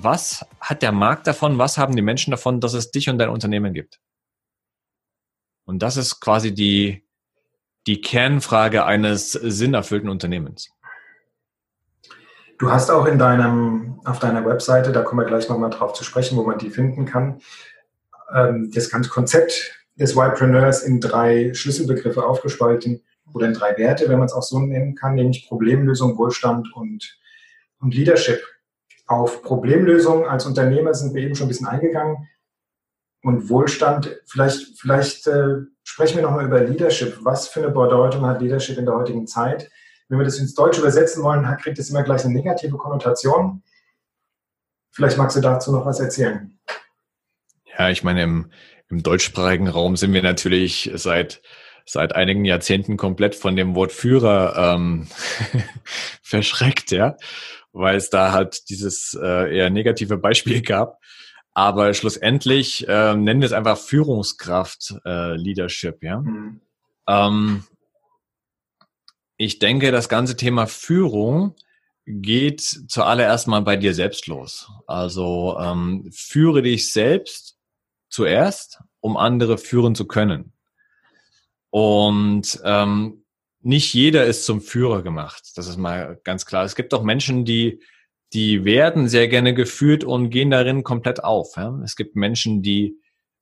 Was hat der Markt davon? Was haben die Menschen davon, dass es dich und dein Unternehmen gibt? Und das ist quasi die, die Kernfrage eines sinnerfüllten Unternehmens. Du hast auch in deinem, auf deiner Webseite, da kommen wir gleich nochmal drauf zu sprechen, wo man die finden kann, ähm, das ganze Konzept des Ypreneurs in drei Schlüsselbegriffe aufgespalten oder in drei Werte, wenn man es auch so nennen kann, nämlich Problemlösung, Wohlstand und, und Leadership. Auf Problemlösung als Unternehmer sind wir eben schon ein bisschen eingegangen. Und Wohlstand, vielleicht, vielleicht äh, sprechen wir nochmal über Leadership. Was für eine Bedeutung hat Leadership in der heutigen Zeit? Wenn wir das ins Deutsche übersetzen wollen, kriegt es immer gleich eine negative Konnotation. Vielleicht magst du dazu noch was erzählen. Ja, ich meine, im, im deutschsprachigen Raum sind wir natürlich seit seit einigen Jahrzehnten komplett von dem Wort Führer ähm, verschreckt, ja weil es da halt dieses äh, eher negative Beispiel gab. Aber schlussendlich äh, nennen wir es einfach Führungskraft, äh, Leadership, ja. Mhm. Ähm, ich denke, das ganze Thema Führung geht zuallererst mal bei dir selbst los. Also ähm, führe dich selbst zuerst, um andere führen zu können. Und ähm, nicht jeder ist zum Führer gemacht. Das ist mal ganz klar. Es gibt auch Menschen, die, die werden sehr gerne geführt und gehen darin komplett auf. Ja? Es gibt Menschen, die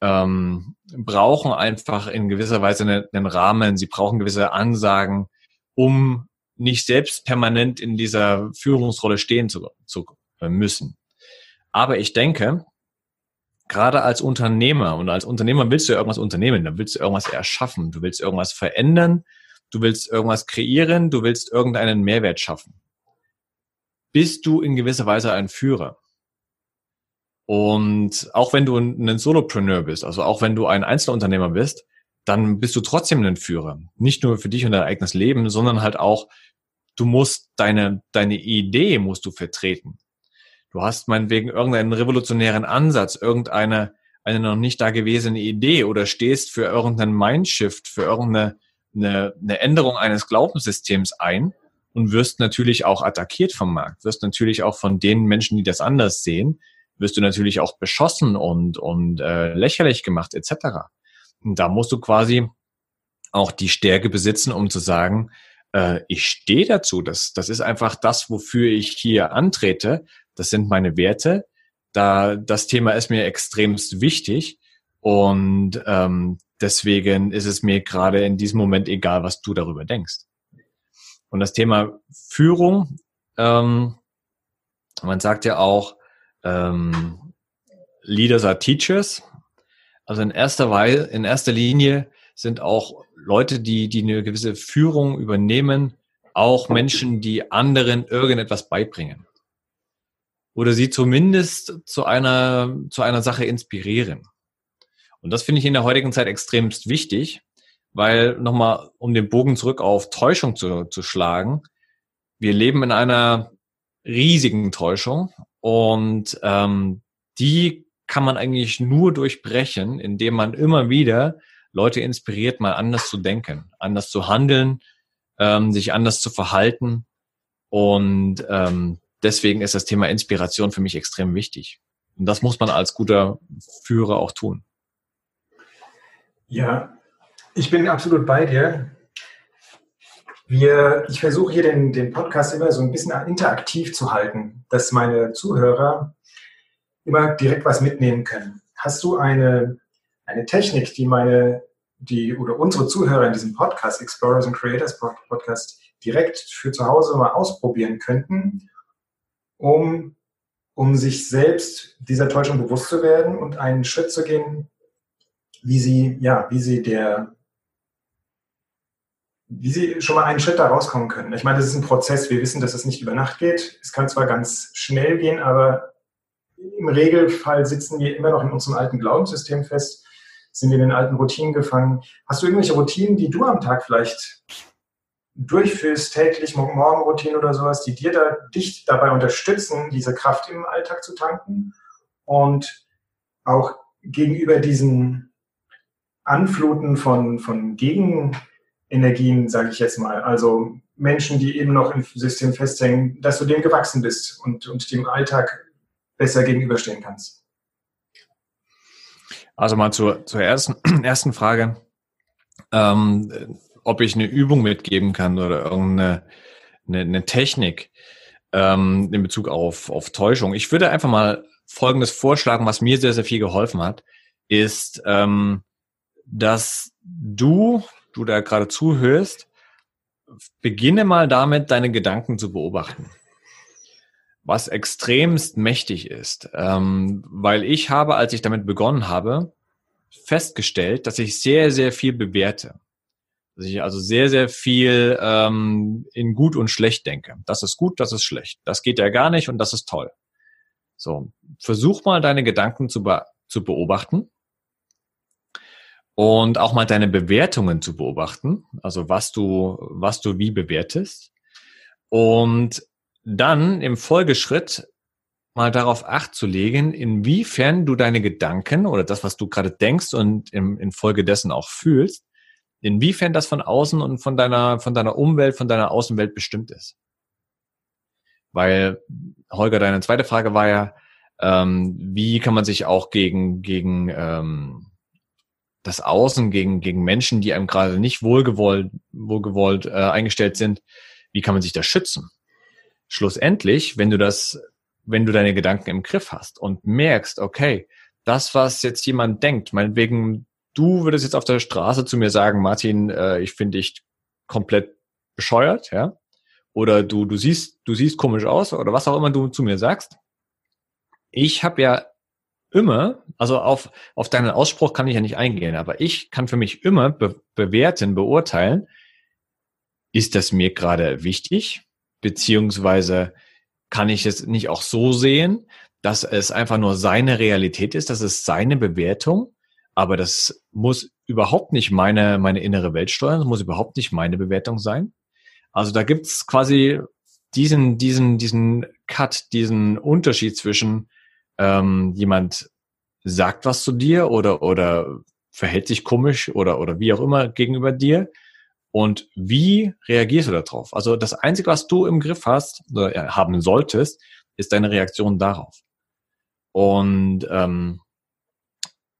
ähm, brauchen einfach in gewisser Weise einen, einen Rahmen, sie brauchen gewisse Ansagen, um nicht selbst permanent in dieser Führungsrolle stehen zu, zu müssen. Aber ich denke, gerade als Unternehmer und als Unternehmer willst du irgendwas unternehmen, dann willst du irgendwas erschaffen, du willst irgendwas verändern, du willst irgendwas kreieren, du willst irgendeinen Mehrwert schaffen. Bist du in gewisser Weise ein Führer? Und auch wenn du ein Solopreneur bist, also auch wenn du ein Einzelunternehmer bist, dann bist du trotzdem ein Führer. Nicht nur für dich und dein eigenes Leben, sondern halt auch, du musst deine, deine Idee musst du vertreten. Du hast meinetwegen irgendeinen revolutionären Ansatz, irgendeine eine noch nicht dagewesene Idee oder stehst für irgendeinen Mindshift, für irgendeine eine, eine Änderung eines Glaubenssystems ein und wirst natürlich auch attackiert vom Markt, wirst natürlich auch von den Menschen, die das anders sehen, wirst du natürlich auch beschossen und, und äh, lächerlich gemacht etc. Und da musst du quasi auch die Stärke besitzen, um zu sagen, äh, ich stehe dazu, das, das ist einfach das, wofür ich hier antrete, das sind meine Werte, da das Thema ist mir extremst wichtig und ähm, Deswegen ist es mir gerade in diesem Moment egal, was du darüber denkst. Und das Thema Führung, ähm, man sagt ja auch, ähm, Leaders are Teachers. Also in erster Weise, in erster Linie sind auch Leute, die, die eine gewisse Führung übernehmen, auch Menschen, die anderen irgendetwas beibringen. Oder sie zumindest zu einer, zu einer Sache inspirieren. Und das finde ich in der heutigen Zeit extremst wichtig, weil nochmal, um den Bogen zurück auf Täuschung zu, zu schlagen, wir leben in einer riesigen Täuschung und ähm, die kann man eigentlich nur durchbrechen, indem man immer wieder Leute inspiriert, mal anders zu denken, anders zu handeln, ähm, sich anders zu verhalten. Und ähm, deswegen ist das Thema Inspiration für mich extrem wichtig. Und das muss man als guter Führer auch tun. Ja, ich bin absolut bei dir. Wir, ich versuche hier den, den Podcast immer so ein bisschen interaktiv zu halten, dass meine Zuhörer immer direkt was mitnehmen können. Hast du eine, eine Technik, die meine, die oder unsere Zuhörer in diesem Podcast, Explorers and Creators Podcast, direkt für zu Hause mal ausprobieren könnten, um, um sich selbst dieser Täuschung bewusst zu werden und einen Schritt zu gehen, wie sie, ja, wie sie der, wie sie schon mal einen Schritt da rauskommen können. Ich meine, das ist ein Prozess. Wir wissen, dass es nicht über Nacht geht. Es kann zwar ganz schnell gehen, aber im Regelfall sitzen wir immer noch in unserem alten Glaubenssystem fest, sind in den alten Routinen gefangen. Hast du irgendwelche Routinen, die du am Tag vielleicht durchführst, täglich, Morgenroutinen oder sowas, die dir da, dich dabei unterstützen, diese Kraft im Alltag zu tanken und auch gegenüber diesen Anfluten von, von Gegenenergien, sage ich jetzt mal, also Menschen, die eben noch im System festhängen, dass du dem gewachsen bist und, und dem Alltag besser gegenüberstehen kannst. Also mal zur, zur ersten, ersten Frage. Ähm, ob ich eine Übung mitgeben kann oder irgendeine eine, eine Technik ähm, in Bezug auf, auf Täuschung. Ich würde einfach mal Folgendes vorschlagen, was mir sehr, sehr viel geholfen hat, ist, ähm, dass du, du da gerade zuhörst, beginne mal damit, deine Gedanken zu beobachten. Was extremst mächtig ist, ähm, weil ich habe, als ich damit begonnen habe, festgestellt, dass ich sehr, sehr viel bewerte. Dass ich also sehr, sehr viel ähm, in gut und schlecht denke. Das ist gut, das ist schlecht. Das geht ja gar nicht und das ist toll. So, versuch mal deine Gedanken zu, be zu beobachten und auch mal deine Bewertungen zu beobachten, also was du, was du wie bewertest. Und dann im Folgeschritt mal darauf acht zu legen, inwiefern du deine Gedanken oder das, was du gerade denkst und in, infolgedessen auch fühlst, inwiefern das von außen und von deiner, von deiner Umwelt, von deiner Außenwelt bestimmt ist. Weil, Holger, deine zweite Frage war ja, ähm, wie kann man sich auch gegen, gegen ähm, das Außen, gegen, gegen Menschen, die einem gerade nicht wohlgewollt, wohlgewollt äh, eingestellt sind, wie kann man sich da schützen? Schlussendlich, wenn du das, wenn du deine Gedanken im Griff hast und merkst, okay, das, was jetzt jemand denkt, meinetwegen du würdest jetzt auf der Straße zu mir sagen, Martin, äh, ich finde dich komplett bescheuert, ja? Oder du, du siehst, du siehst komisch aus oder was auch immer du zu mir sagst. Ich habe ja immer, also auf, auf deinen Ausspruch kann ich ja nicht eingehen, aber ich kann für mich immer be bewerten, beurteilen, ist das mir gerade wichtig, beziehungsweise kann ich es nicht auch so sehen, dass es einfach nur seine Realität ist, dass es seine Bewertung aber das muss überhaupt nicht meine, meine innere Welt steuern, das muss überhaupt nicht meine Bewertung sein. Also da gibt's quasi diesen, diesen, diesen Cut, diesen Unterschied zwischen ähm, jemand sagt was zu dir oder, oder verhält sich komisch oder, oder wie auch immer gegenüber dir und wie reagierst du darauf? Also das Einzige, was du im Griff hast oder haben solltest, ist deine Reaktion darauf. Und ähm,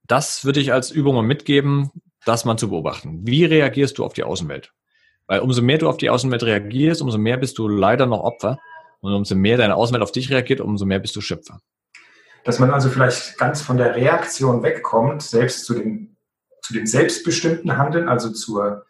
das würde ich als Übung mal mitgeben, das mal zu beobachten. Wie reagierst du auf die Außenwelt? Weil umso mehr du auf die Außenwelt reagierst, umso mehr bist du leider noch Opfer. Und umso mehr deine Außenwelt auf dich reagiert, umso mehr bist du Schöpfer. Dass man also vielleicht ganz von der Reaktion wegkommt, selbst zu dem, zu dem selbstbestimmten Handeln, also zur,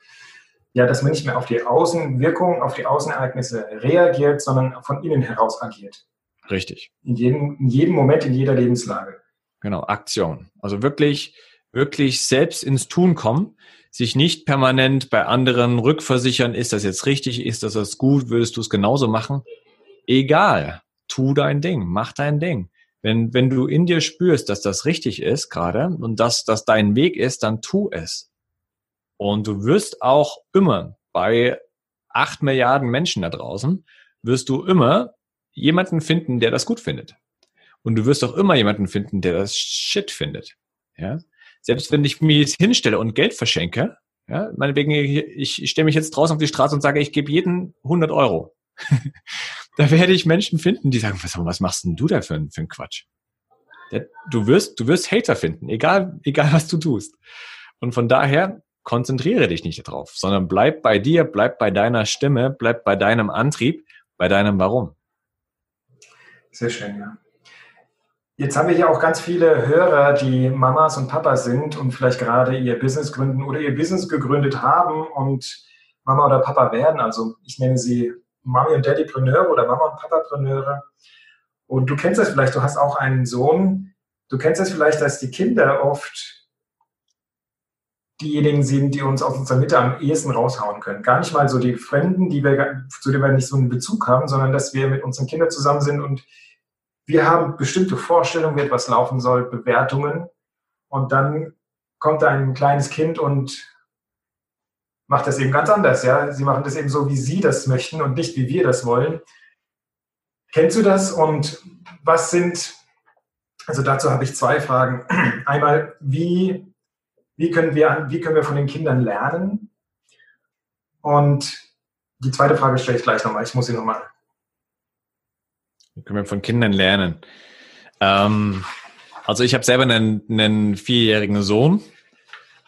ja, dass man nicht mehr auf die Außenwirkung, auf die Außenereignisse reagiert, sondern von innen heraus agiert. Richtig. In jedem, in jedem Moment, in jeder Lebenslage. Genau, Aktion. Also wirklich, wirklich selbst ins Tun kommen, sich nicht permanent bei anderen rückversichern, ist das jetzt richtig, ist das jetzt gut, würdest du es genauso machen? Egal, tu dein Ding, mach dein Ding. Wenn, wenn du in dir spürst, dass das richtig ist gerade und dass das dein Weg ist, dann tu es. Und du wirst auch immer bei acht Milliarden Menschen da draußen, wirst du immer jemanden finden, der das gut findet. Und du wirst auch immer jemanden finden, der das Shit findet. Ja? Selbst wenn ich mir jetzt hinstelle und Geld verschenke, ja, meinetwegen, ich, ich stelle mich jetzt draußen auf die Straße und sage, ich gebe jeden 100 Euro. da werde ich Menschen finden, die sagen, was, was machst denn du da für, für einen Quatsch? Du wirst, du wirst Hater finden, egal, egal was du tust. Und von daher konzentriere dich nicht darauf, sondern bleib bei dir, bleib bei deiner Stimme, bleib bei deinem Antrieb, bei deinem Warum. Sehr schön, ja. Jetzt haben wir hier auch ganz viele Hörer, die Mamas und Papas sind und vielleicht gerade ihr Business gründen oder ihr Business gegründet haben und Mama oder Papa werden. Also ich nenne sie Mami und Daddypreneure oder Mama und Papapreneure. Und du kennst das vielleicht, du hast auch einen Sohn. Du kennst das vielleicht, dass die Kinder oft diejenigen sind, die uns aus unserer Mitte am ehesten raushauen können. Gar nicht mal so die Fremden, die wir, zu denen wir nicht so einen Bezug haben, sondern dass wir mit unseren Kindern zusammen sind und wir haben bestimmte Vorstellungen, wie etwas laufen soll, Bewertungen. Und dann kommt ein kleines Kind und macht das eben ganz anders. Ja? Sie machen das eben so, wie Sie das möchten und nicht, wie wir das wollen. Kennst du das und was sind, also dazu habe ich zwei Fragen. Einmal, wie, wie, können wir, wie können wir von den Kindern lernen? Und die zweite Frage stelle ich gleich nochmal. Ich muss sie nochmal. Wie können wir von Kindern lernen? Ähm, also ich habe selber einen, einen vierjährigen Sohn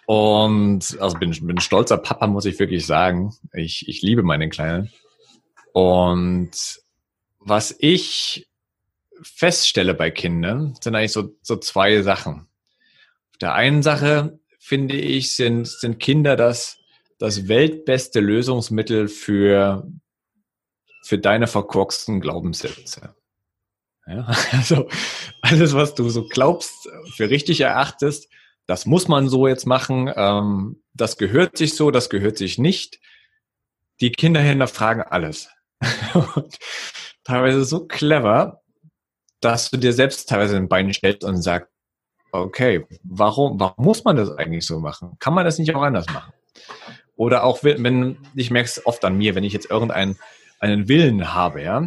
und also bin, bin stolzer Papa, muss ich wirklich sagen. Ich, ich liebe meinen Kleinen. Und was ich feststelle bei Kindern, sind eigentlich so, so zwei Sachen. Auf der einen Sache, finde ich, sind, sind Kinder das, das weltbeste Lösungsmittel für, für deine verkorksten Glaubenssätze. Ja, also alles, was du so glaubst, für richtig erachtest, das muss man so jetzt machen, ähm, das gehört sich so, das gehört sich nicht. Die Kinder hinterfragen alles. Und teilweise so clever, dass du dir selbst teilweise ein Bein stellst und sagst, okay, warum, warum muss man das eigentlich so machen? Kann man das nicht auch anders machen? Oder auch wenn, ich merke es oft an mir, wenn ich jetzt irgendeinen einen Willen habe, ja,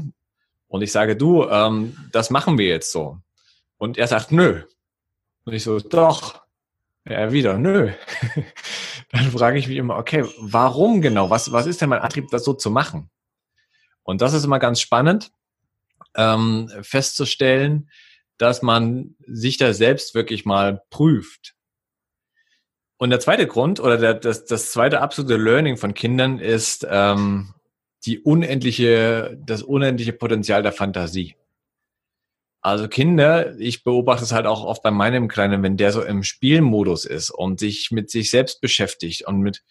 und ich sage, du, ähm, das machen wir jetzt so. Und er sagt, nö. Und ich so, doch. Er wieder, nö. Dann frage ich mich immer, okay, warum genau? Was, was ist denn mein Antrieb, das so zu machen? Und das ist immer ganz spannend, ähm, festzustellen, dass man sich da selbst wirklich mal prüft. Und der zweite Grund oder der, das, das zweite absolute Learning von Kindern ist ähm, die unendliche, das unendliche Potenzial der Fantasie. Also Kinder, ich beobachte es halt auch oft bei meinem Kleinen, wenn der so im Spielmodus ist und sich mit sich selbst beschäftigt und mit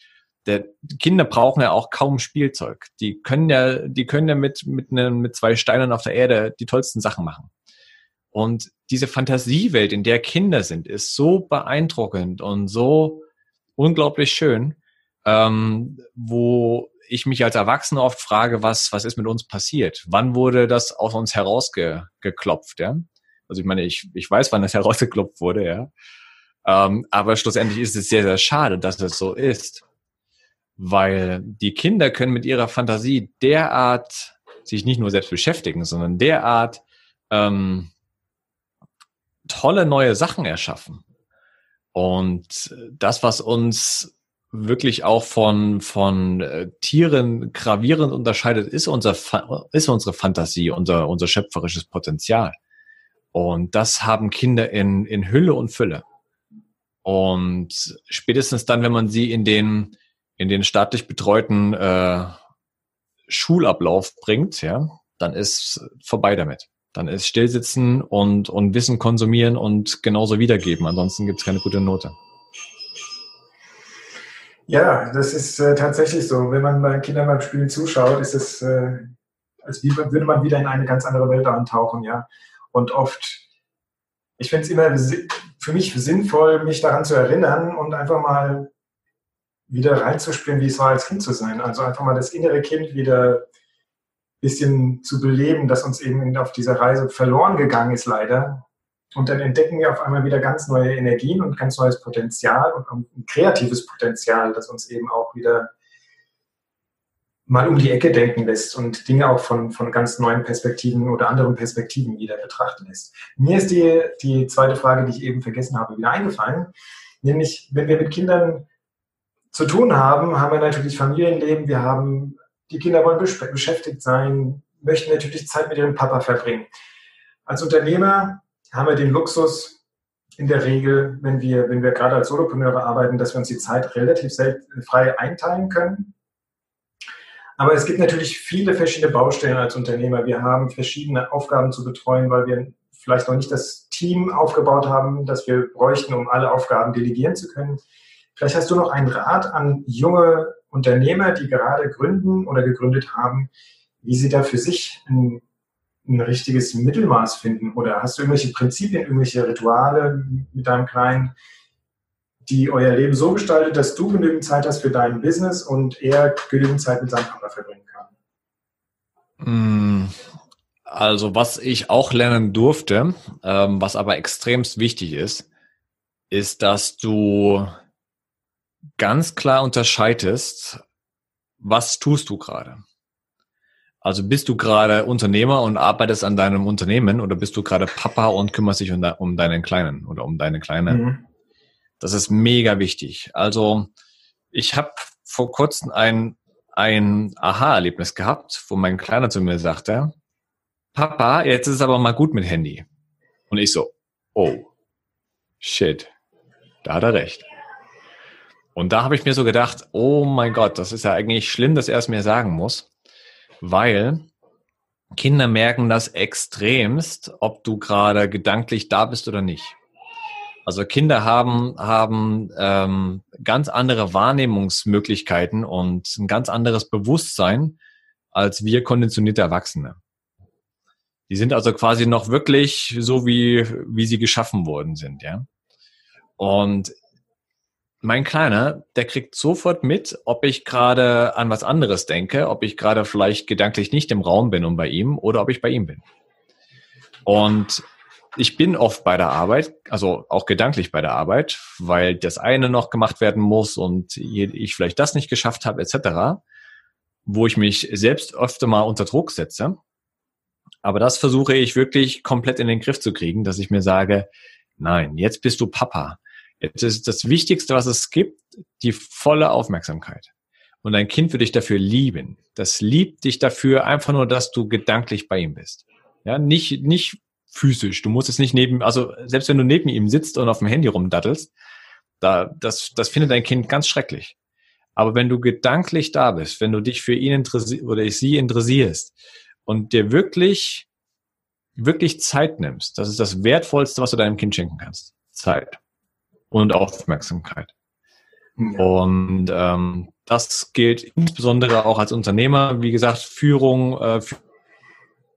der Kinder brauchen ja auch kaum Spielzeug. Die können ja, die können ja mit mit ne, mit zwei Steinen auf der Erde die tollsten Sachen machen. Und diese Fantasiewelt, in der Kinder sind, ist so beeindruckend und so unglaublich schön, ähm, wo ich mich als Erwachsener oft frage, was, was ist mit uns passiert? Wann wurde das aus uns herausgeklopft, ja? Also ich meine, ich, ich weiß, wann das herausgeklopft wurde, ja. Ähm, aber schlussendlich ist es sehr, sehr schade, dass es so ist. Weil die Kinder können mit ihrer Fantasie derart sich nicht nur selbst beschäftigen, sondern derart ähm, tolle neue Sachen erschaffen. Und das, was uns wirklich auch von, von äh, Tieren gravierend unterscheidet, ist, unser, ist unsere Fantasie, unser, unser schöpferisches Potenzial. Und das haben Kinder in, in Hülle und Fülle. Und spätestens dann, wenn man sie in den, in den staatlich betreuten äh, Schulablauf bringt, ja, dann ist vorbei damit. Dann ist Stillsitzen und, und Wissen konsumieren und genauso wiedergeben. Ansonsten gibt es keine gute Note. Ja, das ist äh, tatsächlich so. Wenn man bei Kindern beim Spielen zuschaut, ist es, äh, als würde man wieder in eine ganz andere Welt eintauchen, ja. Und oft, ich finde es immer für mich sinnvoll, mich daran zu erinnern und einfach mal wieder reinzuspielen, wie es war, als Kind zu sein. Also einfach mal das innere Kind wieder bisschen zu beleben, das uns eben auf dieser Reise verloren gegangen ist, leider. Und dann entdecken wir auf einmal wieder ganz neue Energien und ganz neues Potenzial und ein kreatives Potenzial, das uns eben auch wieder mal um die Ecke denken lässt und Dinge auch von, von ganz neuen Perspektiven oder anderen Perspektiven wieder betrachten lässt. Mir ist die, die zweite Frage, die ich eben vergessen habe, wieder eingefallen. Nämlich, wenn wir mit Kindern zu tun haben, haben wir natürlich Familienleben, wir haben, die Kinder wollen beschäftigt sein, möchten natürlich Zeit mit ihrem Papa verbringen. Als Unternehmer haben wir den Luxus in der Regel, wenn wir, wenn wir gerade als Solopreneure arbeiten, dass wir uns die Zeit relativ frei einteilen können. Aber es gibt natürlich viele verschiedene Baustellen als Unternehmer. Wir haben verschiedene Aufgaben zu betreuen, weil wir vielleicht noch nicht das Team aufgebaut haben, das wir bräuchten, um alle Aufgaben delegieren zu können. Vielleicht hast du noch einen Rat an junge Unternehmer, die gerade gründen oder gegründet haben, wie sie da für sich ein ein richtiges Mittelmaß finden? Oder hast du irgendwelche Prinzipien, irgendwelche Rituale mit deinem Kleinen, die euer Leben so gestaltet, dass du genügend Zeit hast für dein Business und er genügend Zeit mit seinem Partner verbringen kann? Mm, Also was ich auch lernen durfte, ähm, was aber extremst wichtig ist, ist, dass du ganz klar unterscheidest, was tust du gerade. Also bist du gerade Unternehmer und arbeitest an deinem Unternehmen oder bist du gerade Papa und kümmerst dich um, de um deinen Kleinen oder um deine Kleine? Mhm. Das ist mega wichtig. Also ich habe vor kurzem ein, ein Aha-Erlebnis gehabt, wo mein Kleiner zu mir sagte, Papa, jetzt ist es aber mal gut mit Handy. Und ich so, oh, shit, da hat er recht. Und da habe ich mir so gedacht, oh mein Gott, das ist ja eigentlich schlimm, dass er es mir sagen muss weil Kinder merken das extremst, ob du gerade gedanklich da bist oder nicht. Also Kinder haben, haben ähm, ganz andere Wahrnehmungsmöglichkeiten und ein ganz anderes Bewusstsein als wir konditionierte Erwachsene. Die sind also quasi noch wirklich so, wie, wie sie geschaffen worden sind, ja. Und mein Kleiner, der kriegt sofort mit, ob ich gerade an was anderes denke, ob ich gerade vielleicht gedanklich nicht im Raum bin und bei ihm oder ob ich bei ihm bin. Und ich bin oft bei der Arbeit, also auch gedanklich bei der Arbeit, weil das eine noch gemacht werden muss und ich vielleicht das nicht geschafft habe, etc., wo ich mich selbst öfter mal unter Druck setze. Aber das versuche ich wirklich komplett in den Griff zu kriegen, dass ich mir sage, nein, jetzt bist du Papa. Jetzt ist das Wichtigste, was es gibt, die volle Aufmerksamkeit. Und dein Kind wird dich dafür lieben. Das liebt dich dafür einfach nur, dass du gedanklich bei ihm bist. Ja, nicht, nicht physisch. Du musst es nicht neben, also selbst wenn du neben ihm sitzt und auf dem Handy rumdattelst, da, das, das findet dein Kind ganz schrecklich. Aber wenn du gedanklich da bist, wenn du dich für ihn interessierst oder sie interessierst und dir wirklich, wirklich Zeit nimmst, das ist das Wertvollste, was du deinem Kind schenken kannst. Zeit und Aufmerksamkeit. Ja. Und ähm, das gilt insbesondere auch als Unternehmer. Wie gesagt, Führung, äh,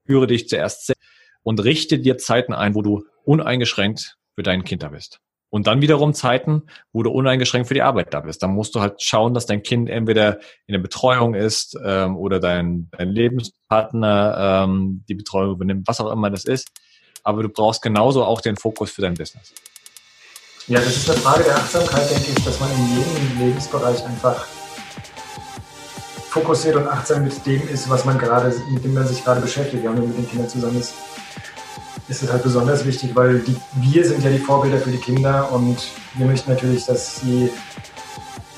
führe dich zuerst selbst und richte dir Zeiten ein, wo du uneingeschränkt für dein Kind da bist. Und dann wiederum Zeiten, wo du uneingeschränkt für die Arbeit da bist. Dann musst du halt schauen, dass dein Kind entweder in der Betreuung ist ähm, oder dein, dein Lebenspartner ähm, die Betreuung übernimmt, was auch immer das ist. Aber du brauchst genauso auch den Fokus für dein Business. Ja, das ist eine Frage der Achtsamkeit, denke ich, dass man in jedem Lebensbereich einfach fokussiert und achtsam mit dem ist, was man gerade, mit dem man sich gerade beschäftigt. Ja, und mit den Kindern zusammen ist, ist es halt besonders wichtig, weil die, wir sind ja die Vorbilder für die Kinder und wir möchten natürlich, dass sie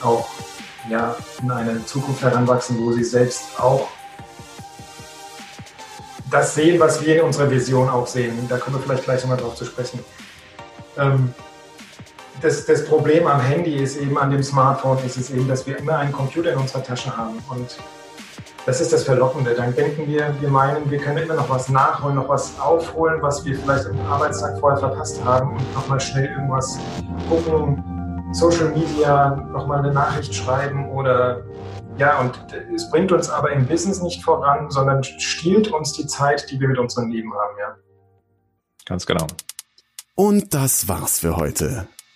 auch ja, in eine Zukunft heranwachsen, wo sie selbst auch das sehen, was wir in unserer Vision auch sehen. Da kommen wir vielleicht gleich nochmal drauf zu sprechen. Ähm, das, das Problem am Handy ist eben, an dem Smartphone ist es eben, dass wir immer einen Computer in unserer Tasche haben. Und das ist das Verlockende. Dann denken wir, wir meinen, wir können immer noch was nachholen, noch was aufholen, was wir vielleicht am Arbeitstag vorher verpasst haben und nochmal schnell irgendwas gucken, Social Media, nochmal eine Nachricht schreiben oder ja, und es bringt uns aber im Business nicht voran, sondern stiehlt uns die Zeit, die wir mit unserem Leben haben, ja. Ganz genau. Und das war's für heute.